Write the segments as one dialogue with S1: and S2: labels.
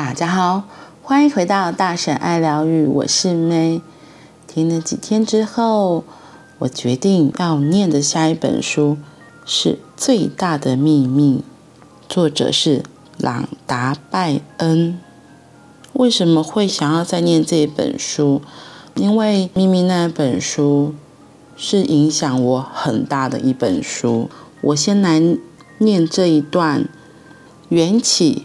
S1: 大家好，欢迎回到大婶爱疗愈，我是 May。听了几天之后，我决定要念的下一本书是《最大的秘密》，作者是朗达·拜恩。为什么会想要再念这本书？因为《秘密》那本书是影响我很大的一本书。我先来念这一段缘起。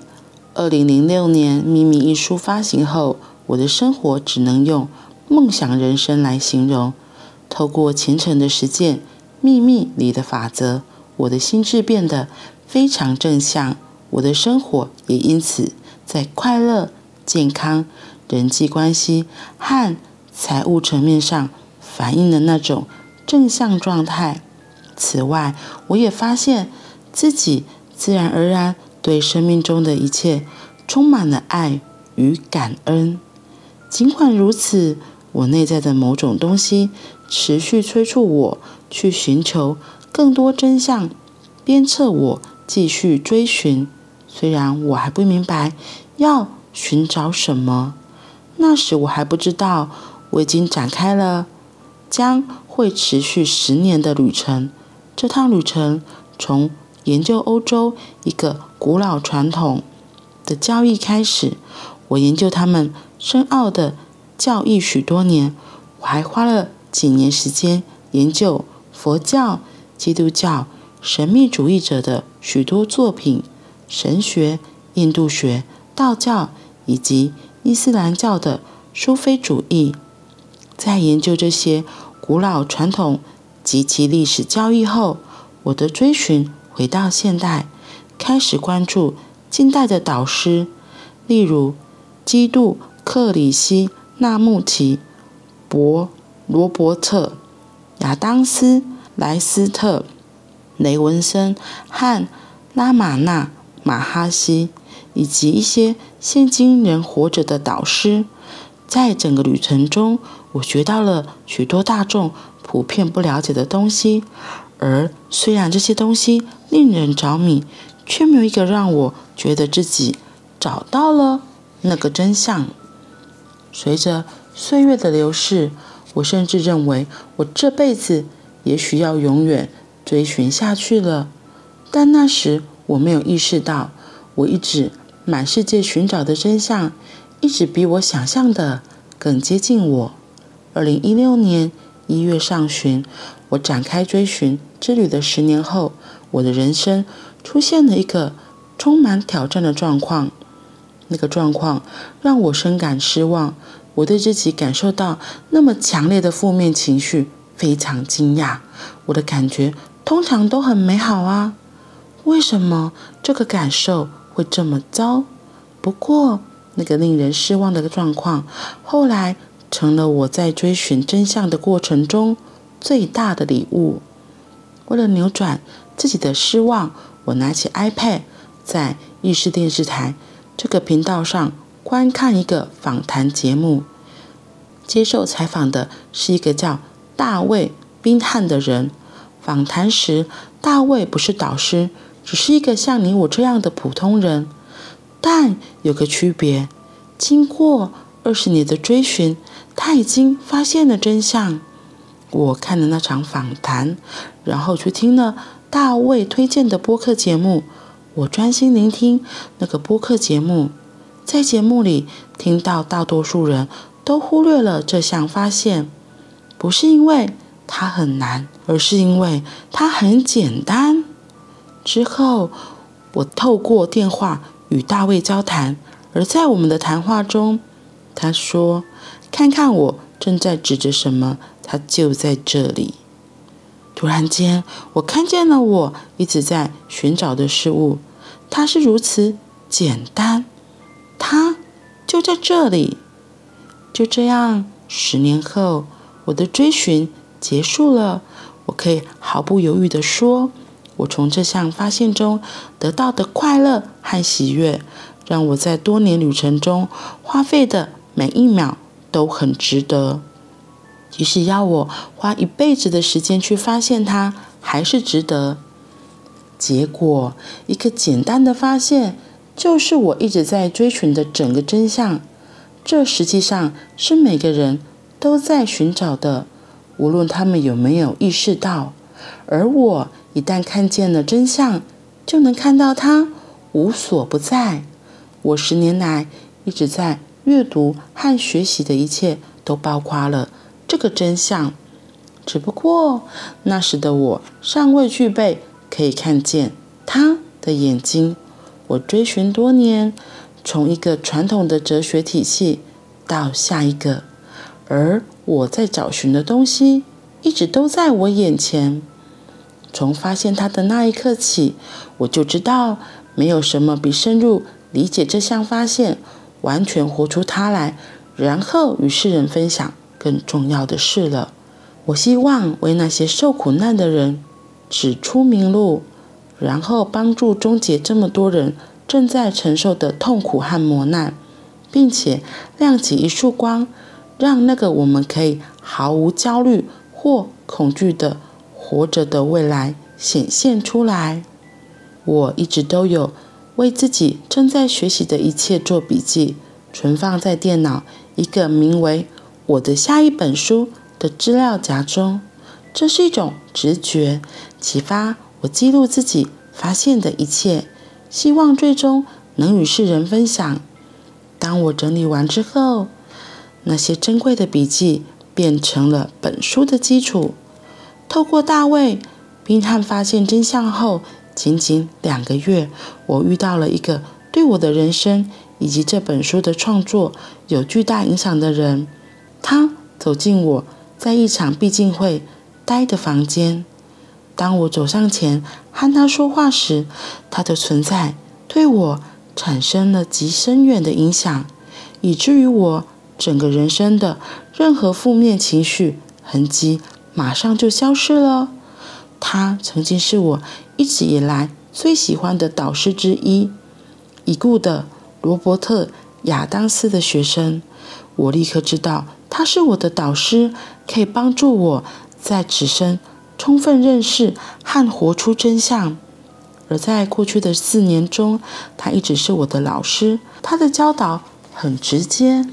S1: 二零零六年，《秘密》一书发行后，我的生活只能用梦想人生来形容。透过虔诚的实践，《秘密》里的法则，我的心智变得非常正向，我的生活也因此在快乐、健康、人际关系和财务层面上反映了那种正向状态。此外，我也发现自己自然而然。对生命中的一切充满了爱与感恩。尽管如此，我内在的某种东西持续催促我去寻求更多真相，鞭策我继续追寻。虽然我还不明白要寻找什么，那时我还不知道我已经展开了将会持续十年的旅程。这趟旅程从研究欧洲一个古老传统的教义开始，我研究他们深奥的教义许多年。我还花了几年时间研究佛教、基督教、神秘主义者的许多作品、神学、印度学、道教以及伊斯兰教的苏菲主义。在研究这些古老传统及其历史教义后，我的追寻。回到现代，开始关注近代的导师，例如基督克里希那穆提、博罗伯特、亚当斯莱斯特、雷文森和拉玛那马哈希，以及一些现今仍活着的导师。在整个旅程中，我学到了许多大众普遍不了解的东西。而虽然这些东西令人着迷，却没有一个让我觉得自己找到了那个真相。随着岁月的流逝，我甚至认为我这辈子也许要永远追寻下去了。但那时我没有意识到，我一直满世界寻找的真相，一直比我想象的更接近我。二零一六年一月上旬，我展开追寻。之旅的十年后，我的人生出现了一个充满挑战的状况。那个状况让我深感失望。我对自己感受到那么强烈的负面情绪非常惊讶。我的感觉通常都很美好啊，为什么这个感受会这么糟？不过，那个令人失望的状况后来成了我在追寻真相的过程中最大的礼物。为了扭转自己的失望，我拿起 iPad，在意识电视台这个频道上观看一个访谈节目。接受采访的是一个叫大卫·宾汉的人。访谈时，大卫不是导师，只是一个像你我这样的普通人。但有个区别：经过二十年的追寻，他已经发现了真相。我看了那场访谈，然后去听了大卫推荐的播客节目。我专心聆听那个播客节目，在节目里听到大多数人都忽略了这项发现，不是因为它很难，而是因为它很简单。之后，我透过电话与大卫交谈，而在我们的谈话中，他说：“看看我正在指着什么。”它就在这里。突然间，我看见了我一直在寻找的事物，它是如此简单，它就在这里。就这样，十年后，我的追寻结束了。我可以毫不犹豫地说，我从这项发现中得到的快乐和喜悦，让我在多年旅程中花费的每一秒都很值得。即使要我花一辈子的时间去发现它，还是值得。结果，一个简单的发现，就是我一直在追寻的整个真相。这实际上是每个人都在寻找的，无论他们有没有意识到。而我一旦看见了真相，就能看到它无所不在。我十年来一直在阅读和学习的一切，都包括了这个真相。只不过那时的我尚未具备可以看见它的眼睛。我追寻多年，从一个传统的哲学体系到下一个，而我在找寻的东西一直都在我眼前。从发现它的那一刻起，我就知道没有什么比深入理解这项发现，完全活出它来，然后与世人分享更重要的事了。我希望为那些受苦难的人指出明路，然后帮助终结这么多人正在承受的痛苦和磨难，并且亮起一束光，让那个我们可以毫无焦虑或恐惧的活着的未来显现出来。我一直都有为自己正在学习的一切做笔记，存放在电脑一个名为“我的下一本书”的资料夹中，这是一种直觉启发我记录自己发现的一切，希望最终能与世人分享。当我整理完之后，那些珍贵的笔记变成了本书的基础。透过大卫·宾汉发现真相后，仅仅两个月，我遇到了一个对我的人生以及这本书的创作有巨大影响的人。他走进我。在一场避静会待的房间，当我走上前和他说话时，他的存在对我产生了极深远的影响，以至于我整个人生的任何负面情绪痕迹马上就消失了。他曾经是我一直以来最喜欢的导师之一，已故的罗伯特·亚当斯的学生。我立刻知道他是我的导师。可以帮助我在此生充分认识和活出真相。而在过去的四年中，他一直是我的老师。他的教导很直接、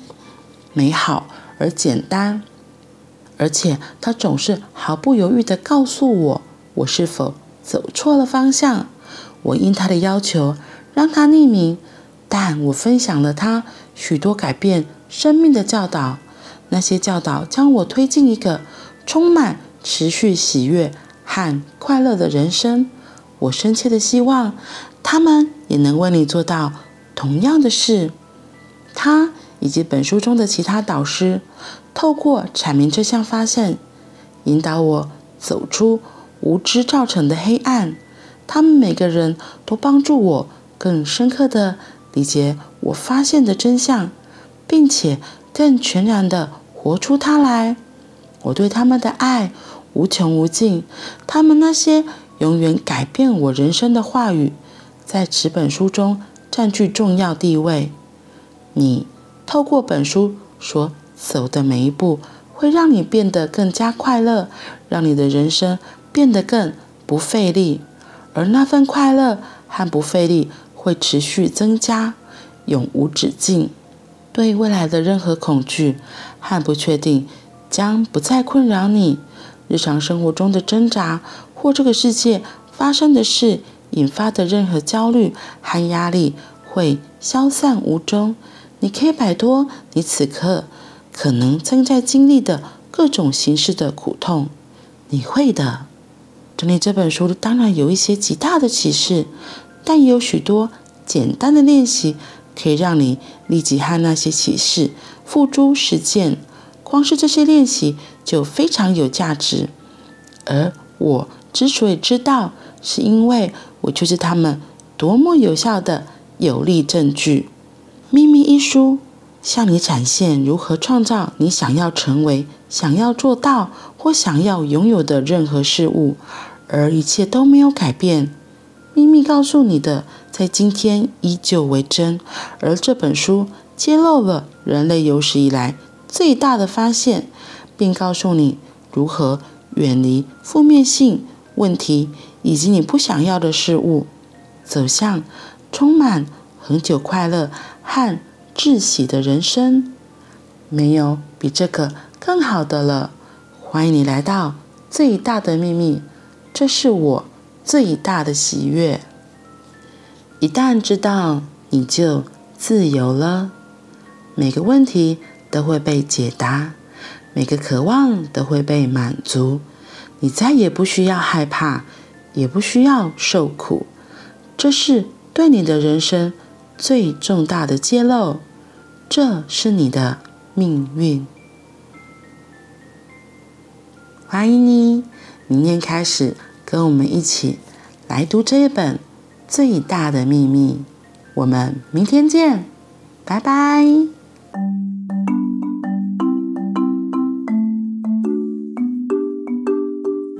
S1: 美好而简单，而且他总是毫不犹豫地告诉我我是否走错了方向。我应他的要求让他匿名，但我分享了他许多改变生命的教导。那些教导将我推进一个充满持续喜悦和快乐的人生。我深切的希望他们也能为你做到同样的事。他以及本书中的其他导师，透过阐明这项发现，引导我走出无知造成的黑暗。他们每个人都帮助我更深刻的理解我发现的真相，并且更全然的。活出它来，我对他们的爱无穷无尽。他们那些永远改变我人生的话语，在此本书中占据重要地位。你透过本书所走的每一步，会让你变得更加快乐，让你的人生变得更不费力，而那份快乐和不费力会持续增加，永无止境。对未来的任何恐惧和不确定将不再困扰你。日常生活中的挣扎或这个世界发生的事引发的任何焦虑和压力会消散无踪。你可以摆脱你此刻可能正在经历的各种形式的苦痛。你会的。整理这本书当然有一些极大的启示，但也有许多简单的练习。可以让你立即和那些启示付诸实践，光是这些练习就非常有价值。而我之所以知道，是因为我就是他们多么有效的有力证据。《秘密》一书向你展现如何创造你想要成为、想要做到或想要拥有的任何事物，而一切都没有改变。秘密告诉你的，在今天依旧为真。而这本书揭露了人类有史以来最大的发现，并告诉你如何远离负面性问题以及你不想要的事物，走向充满恒久快乐和窒息的人生。没有比这个更好的了。欢迎你来到最大的秘密，这是我最大的喜悦。一旦知道，你就自由了。每个问题都会被解答，每个渴望都会被满足。你再也不需要害怕，也不需要受苦。这是对你的人生最重大的揭露。这是你的命运。欢迎你，明天开始跟我们一起来读这一本《最大的秘密》。我们明天见，拜拜。